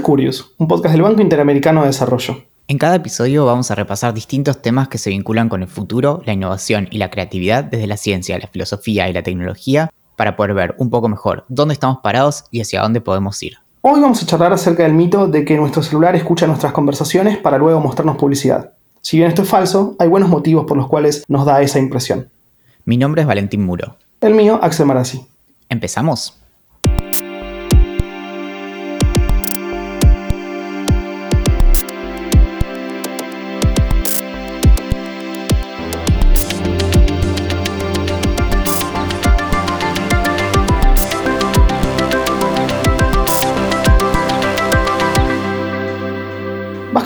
es Curious, un podcast del Banco Interamericano de Desarrollo. En cada episodio vamos a repasar distintos temas que se vinculan con el futuro, la innovación y la creatividad desde la ciencia, la filosofía y la tecnología para poder ver un poco mejor dónde estamos parados y hacia dónde podemos ir. Hoy vamos a charlar acerca del mito de que nuestro celular escucha nuestras conversaciones para luego mostrarnos publicidad. Si bien esto es falso, hay buenos motivos por los cuales nos da esa impresión. Mi nombre es Valentín Muro. El mío, Axel Marazzi. ¿Empezamos?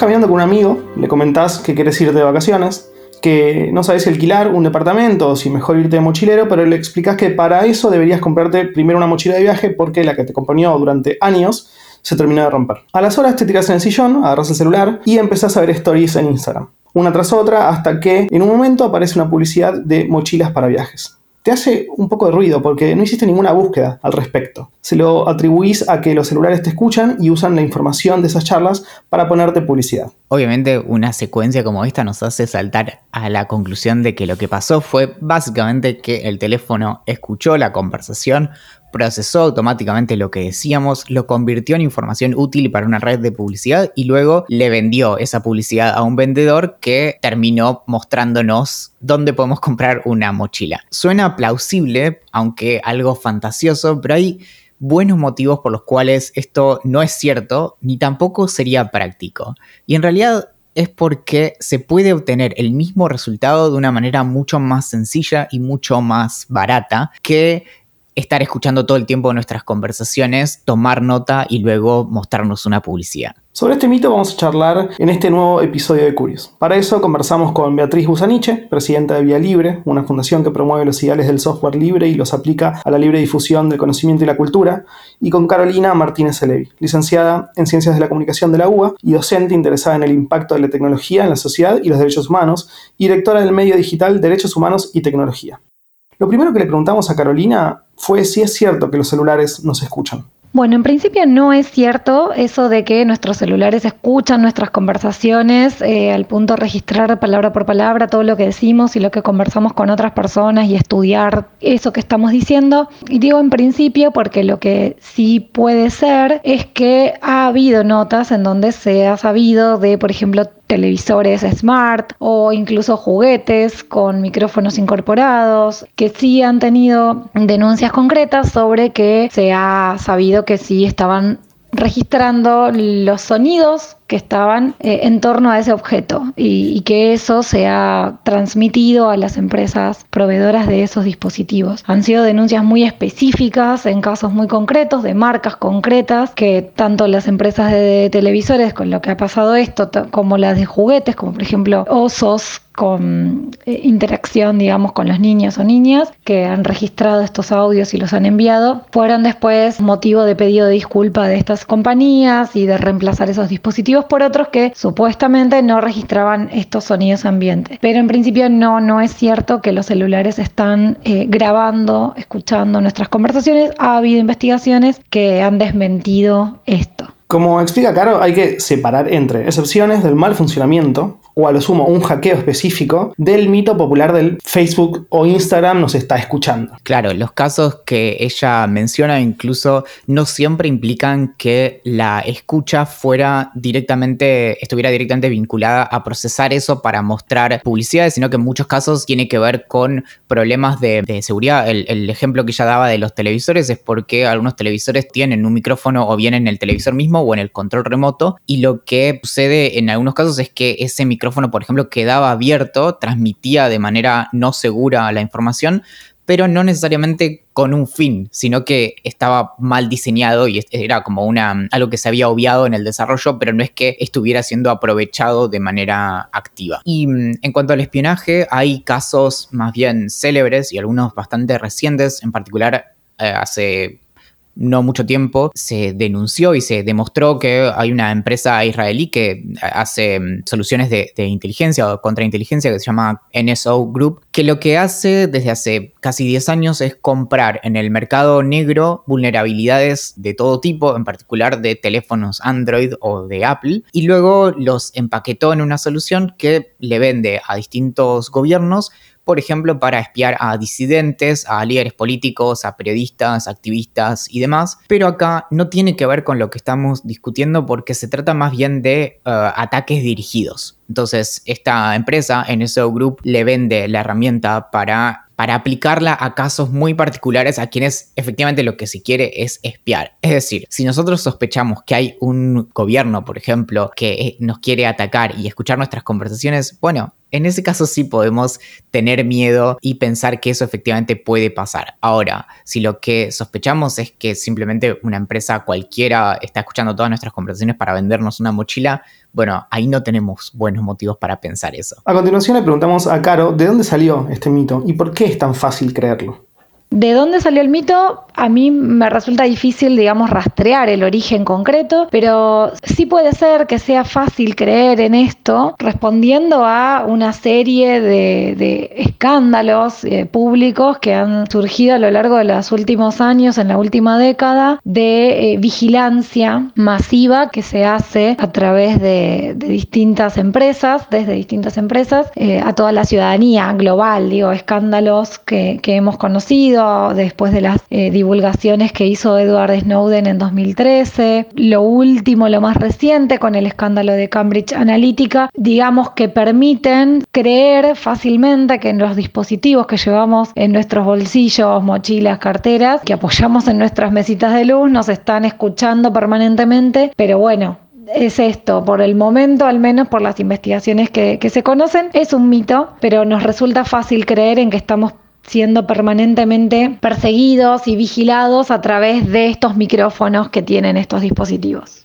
Caminando con un amigo, le comentás que querés irte de vacaciones, que no sabes alquilar un departamento o si mejor irte de mochilero, pero le explicas que para eso deberías comprarte primero una mochila de viaje porque la que te acompañó durante años se terminó de romper. A las horas te tiras en el sillón, agarras el celular y empezás a ver stories en Instagram, una tras otra, hasta que en un momento aparece una publicidad de mochilas para viajes te hace un poco de ruido porque no hiciste ninguna búsqueda al respecto. Se lo atribuís a que los celulares te escuchan y usan la información de esas charlas para ponerte publicidad. Obviamente una secuencia como esta nos hace saltar a la conclusión de que lo que pasó fue básicamente que el teléfono escuchó la conversación, procesó automáticamente lo que decíamos, lo convirtió en información útil para una red de publicidad y luego le vendió esa publicidad a un vendedor que terminó mostrándonos dónde podemos comprar una mochila. Suena plausible, aunque algo fantasioso, pero hay buenos motivos por los cuales esto no es cierto ni tampoco sería práctico. Y en realidad es porque se puede obtener el mismo resultado de una manera mucho más sencilla y mucho más barata que estar escuchando todo el tiempo nuestras conversaciones, tomar nota y luego mostrarnos una publicidad. Sobre este mito vamos a charlar en este nuevo episodio de Curios. Para eso conversamos con Beatriz Busaniche, presidenta de Vía Libre, una fundación que promueve los ideales del software libre y los aplica a la libre difusión del conocimiento y la cultura, y con Carolina Martínez Elevi, licenciada en Ciencias de la Comunicación de la UBA y docente interesada en el impacto de la tecnología en la sociedad y los derechos humanos, y directora del medio digital Derechos Humanos y Tecnología. Lo primero que le preguntamos a Carolina fue si es cierto que los celulares nos escuchan. Bueno, en principio no es cierto eso de que nuestros celulares escuchan nuestras conversaciones eh, al punto de registrar palabra por palabra todo lo que decimos y lo que conversamos con otras personas y estudiar eso que estamos diciendo. Y digo en principio porque lo que sí puede ser es que ha habido notas en donde se ha sabido de, por ejemplo, televisores smart o incluso juguetes con micrófonos incorporados, que sí han tenido denuncias concretas sobre que se ha sabido que sí estaban registrando los sonidos que estaban eh, en torno a ese objeto y, que eso se ha transmitido a las empresas proveedoras de esos dispositivos. Han sido denuncias muy específicas en casos muy concretos, de marcas concretas, que tanto las empresas de televisores con lo que ha pasado esto, como las de juguetes, como por ejemplo Osos, con eh, interacción, digamos, con los niños o niñas que han registrado estos audios y los han enviado, fueron después motivo de pedido de disculpa de estas compañías y de reemplazar esos dispositivos por otros que supuestamente no registraban estos sonidos ambientes. Pero en principio no, no es cierto que los celulares están eh, grabando, escuchando nuestras conversaciones. Ha habido investigaciones que han desmentido esto. Como explica Caro, hay que separar entre excepciones del mal funcionamiento o a lo sumo un hackeo específico del mito popular del Facebook o Instagram nos está escuchando. Claro, los casos que ella menciona incluso no siempre implican que la escucha fuera directamente, estuviera directamente vinculada a procesar eso para mostrar publicidades, sino que en muchos casos tiene que ver con problemas de, seguridad. El, el, ejemplo que ella daba de los televisores es porque algunos televisores tienen un micrófono o bien en el televisor mismo o en el control remoto y lo que sucede en algunos casos es que ese micrófono micrófono, por ejemplo, quedaba abierto, transmitía de manera no segura la información, pero no necesariamente con un fin, sino que estaba mal diseñado y era como una, algo que se había obviado en el desarrollo, pero no es que estuviera siendo aprovechado de manera activa. Y mm, en cuanto al espionaje, hay casos más bien célebres y algunos bastante recientes, en particular eh, hace no mucho tiempo se denunció y se demostró que hay una empresa israelí que hace mm, soluciones de, inteligencia o contrainteligencia que se llama NSO Group, que lo que hace desde hace casi 10 años es comprar en el mercado negro vulnerabilidades de todo tipo, en particular de teléfonos Android o de Apple, y luego los empaquetó en una solución que le vende a distintos gobiernos por ejemplo, para espiar a disidentes, a líderes políticos, a periodistas, activistas y demás. Pero acá no tiene que ver con lo que estamos discutiendo porque se trata más bien de eh, ataques dirigidos. Entonces, esta empresa, NSO Group, le vende la herramienta para para aplicarla a casos muy particulares a quienes efectivamente lo que se quiere es espiar. Es decir, si nosotros sospechamos que hay un gobierno, por ejemplo, que nos quiere atacar y escuchar nuestras conversaciones, bueno, en ese caso sí podemos tener miedo y pensar que eso efectivamente puede pasar. Ahora, si lo que sospechamos es que simplemente una empresa cualquiera está escuchando todas nuestras conversaciones para vendernos una mochila, bueno, ahí no tenemos buenos motivos para pensar eso. A continuación le preguntamos a Caro de dónde salió este mito y por qué es tan fácil creerlo. ¿De dónde salió el mito? A mí me resulta difícil, digamos, rastrear el origen concreto, pero sí puede ser que sea fácil creer en esto respondiendo a una serie de, escándalos eh, públicos que han surgido a lo largo de los últimos años, en la última década, de eh, vigilancia masiva que se hace a través de, distintas empresas, desde distintas empresas, eh, a toda la ciudadanía global, digo, escándalos que hemos conocido después de las divulgaciones que hizo Edward Snowden en 2013. Lo último, lo más reciente, con el escándalo de Cambridge Analytica, digamos que permiten creer fácilmente que en los dispositivos que llevamos en nuestros bolsillos, mochilas, carteras, que apoyamos en nuestras mesitas de luz, nos están escuchando permanentemente, pero bueno, es esto, por el momento, al menos por las investigaciones que, se conocen, es un mito, pero nos resulta fácil creer en que estamos siendo permanentemente perseguidos y vigilados a través de estos micrófonos que tienen estos dispositivos.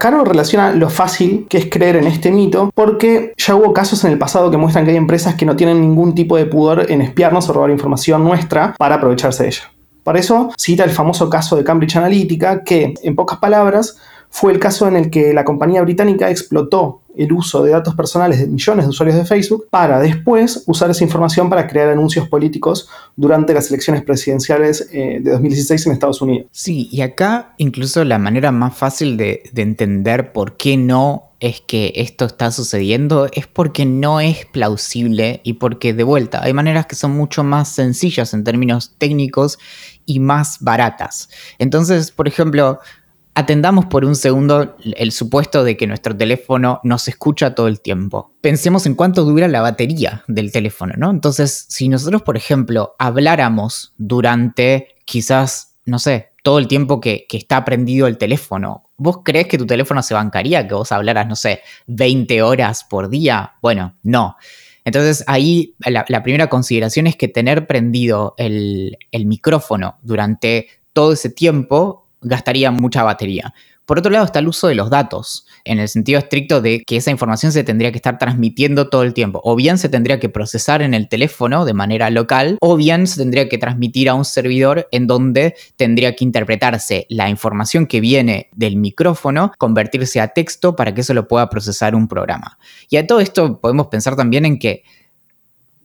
Caro relaciona lo fácil que es creer en este mito porque ya hubo casos en el pasado que muestran que hay empresas que no tienen ningún tipo de pudor en espiarnos o robar información nuestra para aprovecharse de ella. Por eso cita el famoso caso de Cambridge Analytica, que, en pocas palabras, fue el caso en el que la compañía británica explotó el uso de datos personales de millones de usuarios de Facebook para después usar esa información para crear anuncios políticos durante las elecciones presidenciales eh, de 2016 en Estados Unidos. Sí, y acá incluso la manera más fácil de, de entender por qué no es que esto está sucediendo es porque no es plausible y porque de vuelta hay maneras que son mucho más sencillas en términos técnicos y más baratas. Entonces, por ejemplo, atendamos por un segundo el supuesto de que nuestro teléfono nos escucha todo el tiempo. Pensemos en cuánto dura la batería del teléfono, ¿no? Entonces, si nosotros, por ejemplo, habláramos durante quizás, no sé, todo el tiempo que, está prendido el teléfono. ¿Vos crees que tu teléfono se bancaría que vos hablaras, no sé, 20 horas por día? Bueno, no. Entonces ahí la, primera consideración es que tener prendido el, micrófono durante todo ese tiempo gastaría mucha batería. Por otro lado está el uso de los datos, en el sentido estricto de que esa información se tendría que estar transmitiendo todo el tiempo. O bien se tendría que procesar en el teléfono de manera local, o bien se tendría que transmitir a un servidor en donde tendría que interpretarse la información que viene del micrófono, convertirse a texto para que eso lo pueda procesar un programa. Y a todo esto podemos pensar también en que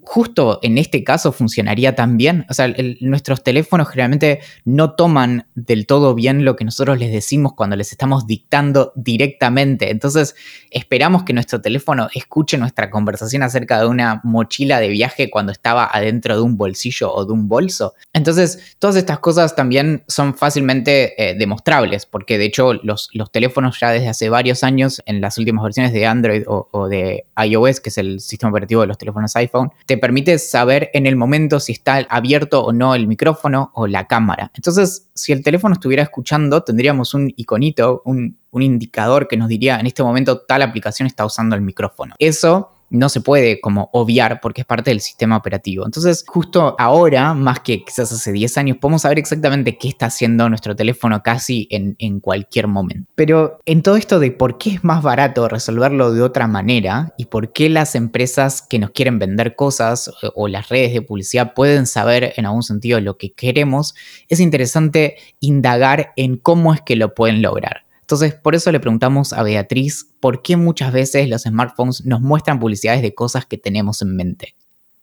justo en este caso funcionaría tan bien. O sea, nuestros teléfonos generalmente no toman del todo bien lo que nosotros les decimos cuando les estamos dictando directamente. Entonces, esperamos que nuestro teléfono escuche nuestra conversación acerca de una mochila de viaje cuando estaba adentro de un bolsillo o de un bolso. Entonces, todas estas cosas también son fácilmente eh, demostrables, porque de hecho los, los, teléfonos ya desde hace varios años, en las últimas versiones de Android o, de iOS, que es el sistema operativo de los teléfonos iPhone, permite saber en el momento si está abierto o no el micrófono o la cámara. Entonces, si el teléfono estuviera escuchando, tendríamos un iconito, un, indicador que nos diría en este momento tal aplicación está usando el micrófono. Eso no se puede como obviar porque es parte del sistema operativo. Entonces, justo ahora, más que quizás hace 10 años, podemos saber exactamente qué está haciendo nuestro teléfono casi en, en cualquier momento. Pero en todo esto de por qué es más barato resolverlo de otra manera y por qué las empresas que nos quieren vender cosas o las redes de publicidad pueden saber en algún sentido lo que queremos, es interesante indagar en cómo es que lo pueden lograr. Entonces, por eso le preguntamos a Beatriz por qué muchas veces los smartphones nos muestran publicidades de cosas que tenemos en mente.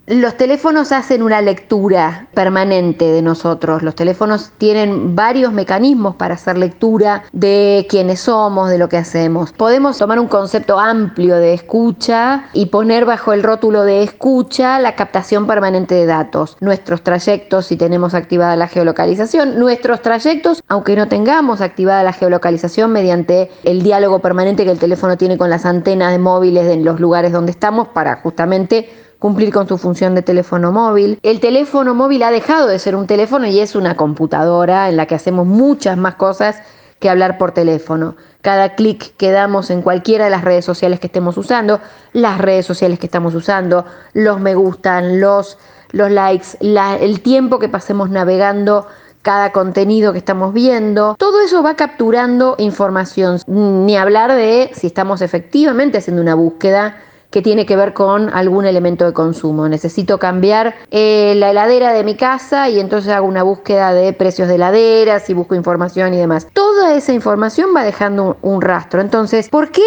Los teléfonos hacen una lectura permanente de nosotros. Los teléfonos tienen varios mecanismos para hacer lectura de quiénes somos, de lo que hacemos. Podemos tomar un concepto amplio de escucha y poner bajo el rótulo de escucha la captación permanente de datos. Nuestros trayectos, si tenemos activada la geolocalización, nuestros trayectos, aunque no tengamos activada la geolocalización mediante el diálogo permanente que el teléfono tiene con las antenas de móviles en los lugares donde estamos para justamente cumplir con su función de teléfono móvil. El teléfono móvil ha dejado de ser un teléfono y es una computadora en la que hacemos muchas más cosas que hablar por teléfono. Cada clic que damos en cualquiera de las redes sociales que estemos usando, las redes sociales que estamos usando, los me gustan, los, los likes, el tiempo que pasemos navegando cada contenido que estamos viendo, todo eso va capturando información, ni hablar de si estamos efectivamente haciendo una búsqueda que tiene que ver con algún elemento de consumo. Necesito cambiar eh, la heladera de mi casa y entonces hago una búsqueda de precios de heladeras y busco información y demás. Toda esa información va dejando un, un rastro. Entonces, ¿por qué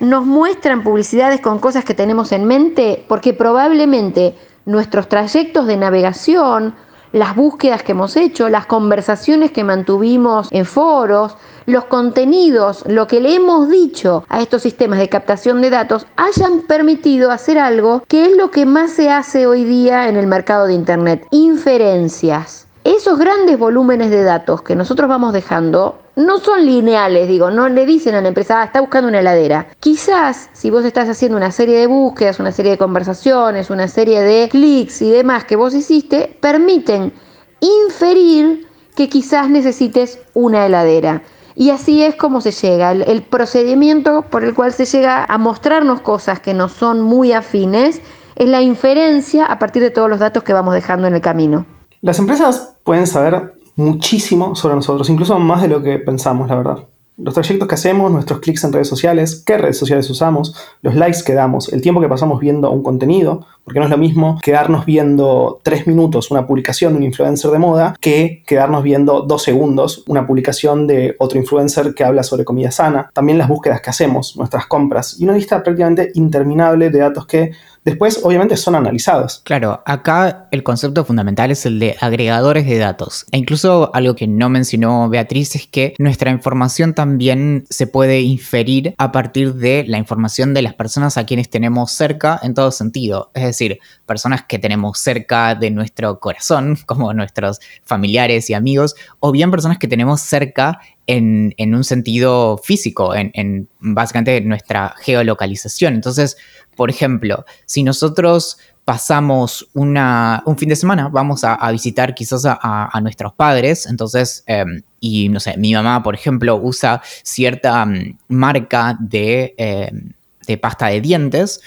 nos muestran publicidades con cosas que tenemos en mente? Porque probablemente nuestros trayectos de navegación, las búsquedas que hemos hecho, las conversaciones que mantuvimos en foros, los contenidos, lo que le hemos dicho a estos sistemas de captación de datos hayan permitido hacer algo que es lo que más se hace hoy día en el mercado de Internet, inferencias. Esos grandes volúmenes de datos que nosotros vamos dejando no son lineales, digo, no le dicen a la empresa, ah, está buscando una heladera. Quizás si vos estás haciendo una serie de búsquedas, una serie de conversaciones, una serie de clics y demás que vos hiciste, permiten inferir que quizás necesites una heladera. Y así es como se llega, el, procedimiento por el cual se llega a mostrarnos cosas que no son muy afines es la inferencia a partir de todos los datos que vamos dejando en el camino. Las empresas pueden saber muchísimo sobre nosotros, incluso más de lo que pensamos, la verdad los trayectos que hacemos, nuestros clics en redes sociales, qué redes sociales usamos, los likes que damos, el tiempo que pasamos viendo un contenido, porque no es lo mismo quedarnos viendo tres minutos una publicación de un influencer de moda que quedarnos viendo dos segundos una publicación de otro influencer que habla sobre comida sana. También las búsquedas que hacemos, nuestras compras y una lista prácticamente interminable de datos que Después, obviamente, son analizados. Claro, acá el concepto fundamental es el de agregadores de datos. E incluso algo que no mencionó Beatriz es que nuestra información también se puede inferir a partir de la información de las personas a quienes tenemos cerca en todo sentido. Es decir, personas que tenemos cerca de nuestro corazón, como nuestros familiares y amigos, o bien personas que tenemos cerca en, un sentido físico, en, en básicamente nuestra geolocalización. Entonces, por ejemplo, si nosotros pasamos una, un fin de semana, vamos a, visitar quizás a, nuestros padres, entonces, em, y no sé, mi mamá, por ejemplo, usa cierta mm, marca de, em, de pasta de dientes,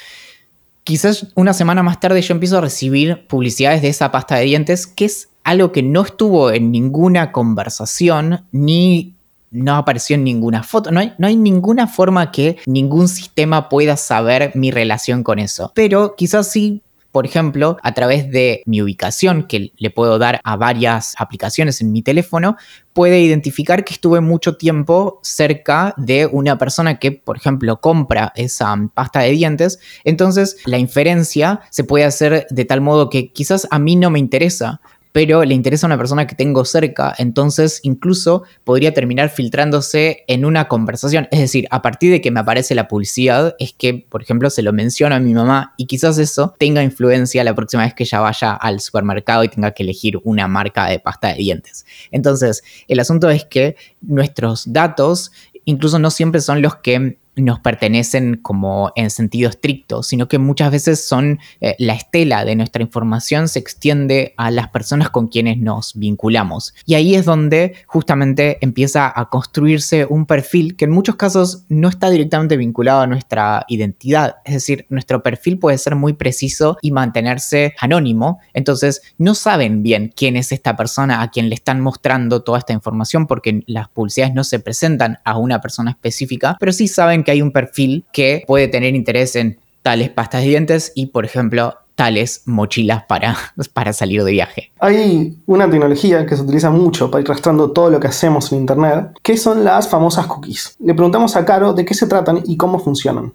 quizás una semana más tarde yo empiezo a recibir publicidades de esa pasta de dientes, que es algo que no estuvo en ninguna conversación ni no apareció en ninguna foto. No hay, no hay ninguna forma que ningún sistema pueda saber mi relación con eso. Pero quizás sí por ejemplo, a través de mi ubicación que le puedo dar a varias aplicaciones en mi teléfono, puede identificar que estuve mucho tiempo cerca de una persona que, por ejemplo, compra esa pasta de dientes. Entonces, la inferencia se puede hacer de tal modo que quizás a mí no me interesa, pero le interesa a una persona que tengo cerca, entonces incluso podría terminar filtrándose en una conversación. Es decir, a partir de que me aparece la publicidad, es que, por ejemplo, se lo menciono a mi mamá y quizás eso tenga influencia la próxima vez que ella vaya al supermercado y tenga que elegir una marca de pasta de dientes. Entonces, el asunto es que nuestros datos incluso no siempre son los que nos pertenecen como en sentido estricto, sino que muchas veces son eh, la estela de nuestra información se extiende a las personas con quienes nos vinculamos. Y ahí es donde justamente empieza a construirse un perfil que en muchos casos no está directamente vinculado a nuestra identidad. Es decir, nuestro perfil puede ser muy preciso y mantenerse anónimo. Entonces, no saben bien quién es esta persona a quien le están mostrando toda esta información porque las publicidades no se presentan a una persona específica, pero sí saben que hay un perfil que puede tener interés en tales pastas de dientes y, por ejemplo, tales mochilas para, para salir de viaje. Hay una tecnología que se utiliza mucho para ir rastreando todo lo que hacemos en Internet, que son las famosas cookies. Le preguntamos a Caro de qué se tratan y cómo funcionan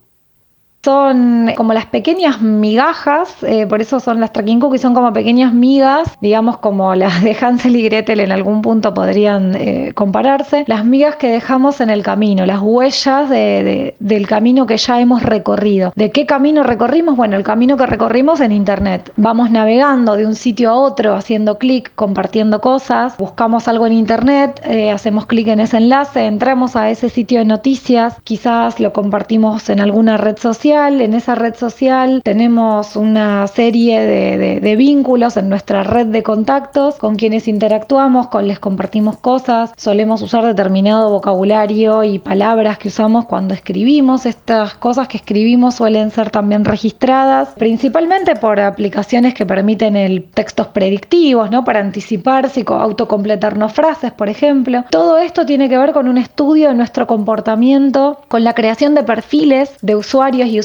son como las pequeñas migajas, eh, por eso son las tracking cookies, son como pequeñas migas, digamos como las de Hansel y Gretel en algún punto podrían eh, compararse, las migas que dejamos en el camino, las huellas del camino que ya hemos recorrido. ¿De qué camino recorrimos? Bueno, el camino que recorrimos en Internet. Vamos navegando de un sitio a otro, haciendo clic, compartiendo cosas, buscamos algo en Internet, eh, hacemos clic en ese enlace, entramos a ese sitio de noticias, quizás lo compartimos en alguna red social, en esa red social tenemos una serie de, vínculos en nuestra red de contactos con quienes interactuamos, con les compartimos cosas, solemos usar determinado vocabulario y palabras que usamos cuando escribimos. Estas cosas que escribimos suelen ser también registradas, principalmente por aplicaciones que permiten el textos predictivos, ¿no? Para anticiparse y autocompletarnos frases, por ejemplo. Todo esto tiene que ver con un estudio de nuestro comportamiento, con la creación de perfiles de usuarios y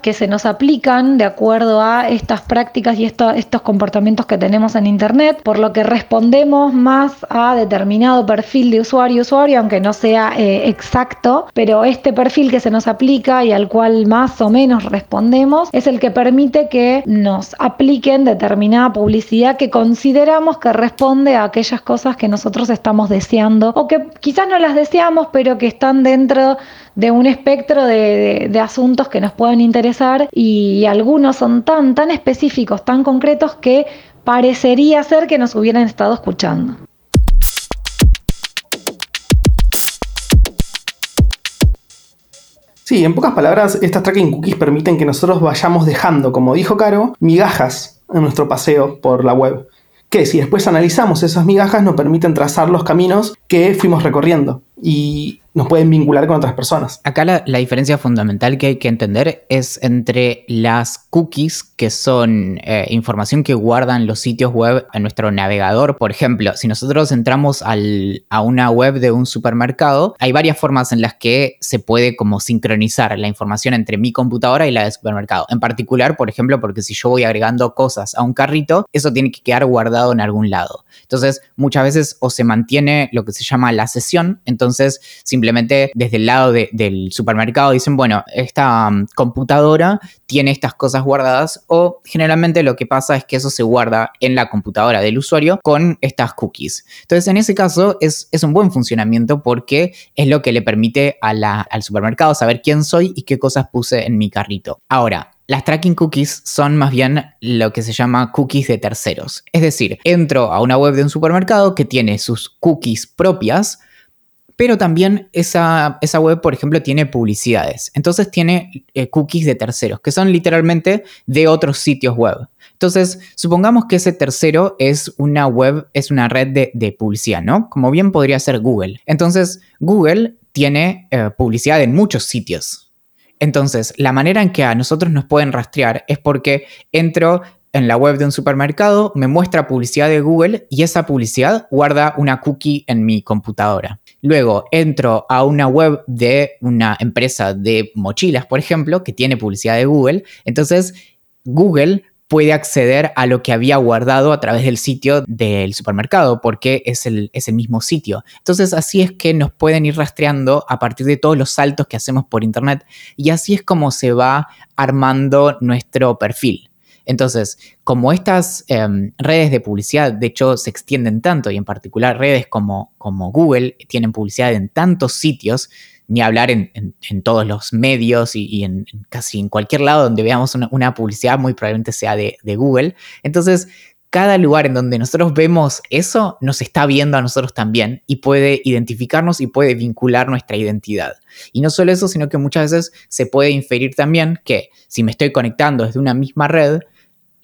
que se nos aplican de acuerdo a estas prácticas y estos comportamientos que tenemos en Internet, por lo que respondemos más a determinado perfil de usuario usuario, aunque no sea eh, exacto, pero este perfil que se nos aplica y al cual más o menos respondemos es el que permite que nos apliquen determinada publicidad que consideramos que responde a aquellas cosas que nosotros estamos deseando o que quizás no las deseamos, pero que están dentro de un espectro de, asuntos que nos pueden interesar y algunos son tan, tan específicos, tan concretos que parecería ser que nos hubieran estado escuchando. Sí, en pocas palabras, estas tracking cookies permiten que nosotros vayamos dejando, como dijo Caro, migajas en nuestro paseo por la web, que si después analizamos esas migajas nos permiten trazar los caminos que fuimos recorriendo. Y nos pueden vincular con otras personas. Acá la, diferencia fundamental que hay que entender es entre las cookies, que son eh, información que guardan los sitios web en nuestro navegador. Por ejemplo, si nosotros entramos a una web de un supermercado, hay varias formas en las que se puede como sincronizar la información entre mi computadora y la del supermercado. En particular, por ejemplo, porque si yo voy agregando cosas a un carrito, eso tiene que quedar guardado en algún lado. Entonces, muchas veces o se mantiene lo que se llama la sesión, entonces simplemente simplemente desde el lado del supermercado dicen, bueno, esta um, computadora tiene estas cosas guardadas o generalmente lo que pasa es que eso se guarda en la computadora del usuario con estas cookies. Entonces en ese caso es, es un buen funcionamiento porque es lo que le permite al supermercado saber quién soy y qué cosas puse en mi carrito. Ahora, las tracking cookies son más bien lo que se llama cookies de terceros. Es decir, entro a una web de un supermercado que tiene sus cookies propias, pero también esa, web, por ejemplo, tiene publicidades. Entonces tiene eh, cookies de terceros, que son literalmente de otros sitios web. Entonces, supongamos que ese tercero es una web, es una red de, publicidad, ¿no? Como bien podría ser Google. Entonces, Google tiene eh, publicidad en muchos sitios. Entonces, la manera en que a nosotros nos pueden rastrear es porque entro en la web de un supermercado, me muestra publicidad de Google y esa publicidad guarda una cookie en mi computadora. Luego entro a una web de una empresa de mochilas, por ejemplo, que tiene publicidad de Google. Entonces, Google puede acceder a lo que había guardado a través del sitio del supermercado, porque es el, es el mismo sitio. Entonces, así es que nos pueden ir rastreando a partir de todos los saltos que hacemos por Internet y así es como se va armando nuestro perfil. Entonces, como estas em, redes de publicidad, de hecho, se extienden tanto, y en particular redes como, Google tienen publicidad en tantos sitios, ni hablar en, todos los medios y, en, casi en cualquier lado donde veamos una, publicidad, muy probablemente sea de Google. Entonces, cada lugar en donde nosotros vemos eso nos está viendo a nosotros también y puede identificarnos y puede vincular nuestra identidad. Y no solo eso, sino que muchas veces se puede inferir también que si me estoy conectando desde una misma red,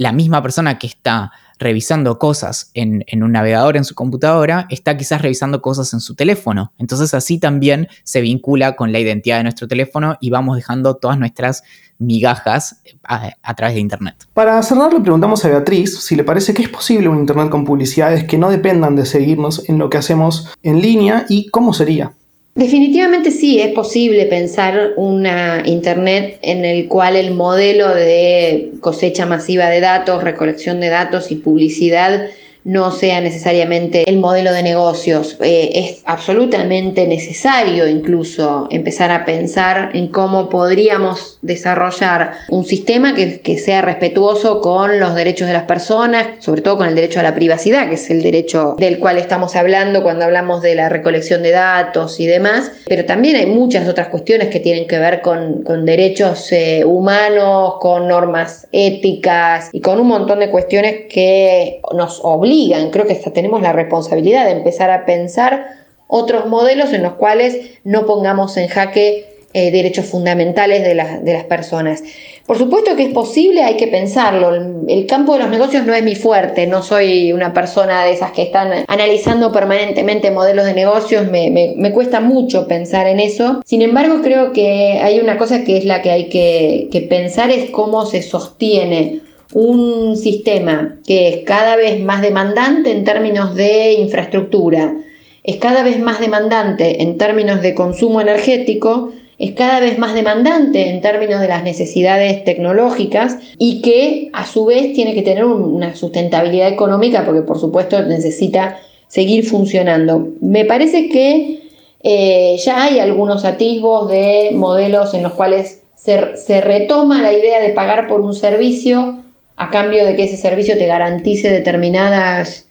la misma persona que está revisando cosas en, un navegador en su computadora, está quizás revisando cosas en su teléfono. Entonces así también se vincula con la identidad de nuestro teléfono y vamos dejando todas nuestras migajas a, a, través de Internet. Para cerrar, le preguntamos a Beatriz si le parece que es posible un Internet con publicidades que no dependan de seguirnos en lo que hacemos en línea y cómo sería. Definitivamente sí, es posible pensar una Internet en el cual el modelo de cosecha masiva de datos, recolección de datos y publicidad no sea necesariamente el modelo de negocios. Eh, es absolutamente necesario incluso empezar a pensar en cómo podríamos desarrollar un sistema que, que, sea respetuoso con los derechos de las personas, sobre todo con el derecho a la privacidad, que es el derecho del cual estamos hablando cuando hablamos de la recolección de datos y demás. Pero también hay muchas otras cuestiones que tienen que ver con, con derechos eh, humanos, con normas éticas y con un montón de cuestiones que nos obligan creo que tenemos la responsabilidad de empezar a pensar otros modelos en los cuales no pongamos en jaque eh, derechos fundamentales de, de, las personas. Por supuesto que es posible, hay que pensarlo. El, campo de los negocios no es mi fuerte, no soy una persona de esas que están analizando permanentemente modelos de negocios, me, me, cuesta mucho pensar en eso. Sin embargo, creo que hay una cosa que es la que hay que, que pensar, es cómo se sostiene un sistema que es cada vez más demandante en términos de infraestructura, es cada vez más demandante en términos de consumo energético, es cada vez más demandante en términos de las necesidades tecnológicas y que a su vez tiene que tener una sustentabilidad económica porque por supuesto necesita seguir funcionando. Me parece que eh, ya hay algunos atisbos de modelos en los cuales se, se retoma la idea de pagar por un servicio a cambio de que ese servicio te garantice determinadas,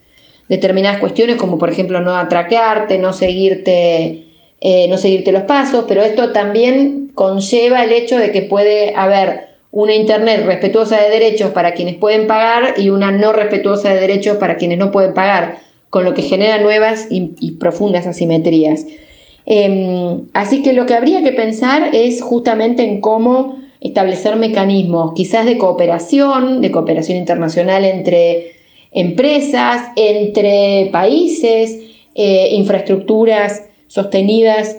determinadas cuestiones, como por ejemplo no atraquearte, no seguirte, eh, no seguirte los pasos, pero esto también conlleva el hecho de que puede haber una Internet respetuosa de derechos para quienes pueden pagar y una no respetuosa de derechos para quienes no pueden pagar, con lo que genera nuevas y, profundas asimetrías. Em, así que lo que habría que pensar es justamente en cómo establecer mecanismos quizás de cooperación, de cooperación internacional entre empresas, entre países, eh, infraestructuras sostenidas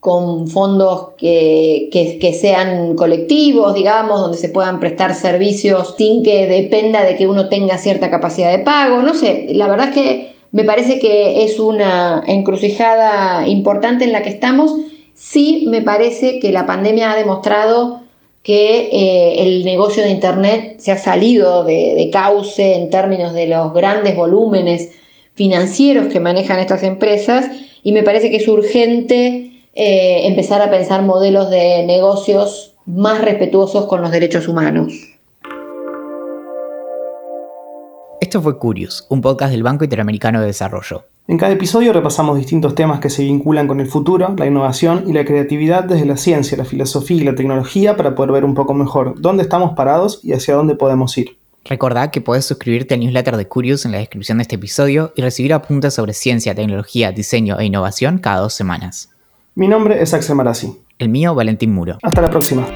con fondos que, que, sean colectivos, digamos, donde se puedan prestar servicios sin que dependa de que uno tenga cierta capacidad de pago. No sé, la verdad es que me parece que es una encrucijada importante en la que estamos. Sí me parece que la pandemia ha demostrado que eh, el negocio de Internet se ha salido de, cauce en términos de los grandes volúmenes financieros que manejan estas empresas y me parece que es urgente eh, empezar a pensar modelos de negocios más respetuosos con los derechos humanos. Esto fue Curious, un podcast del Banco Interamericano de Desarrollo. En cada episodio repasamos distintos temas que se vinculan con el futuro, la innovación y la creatividad desde la ciencia, la filosofía y la tecnología para poder ver un poco mejor dónde estamos parados y hacia dónde podemos ir. Recordá que puedes suscribirte al newsletter de Curious en la descripción de este episodio y recibir apuntes sobre ciencia, tecnología, diseño e innovación cada dos semanas. Mi nombre es Axel Marazzi. El mío, Valentín Muro. Hasta la próxima.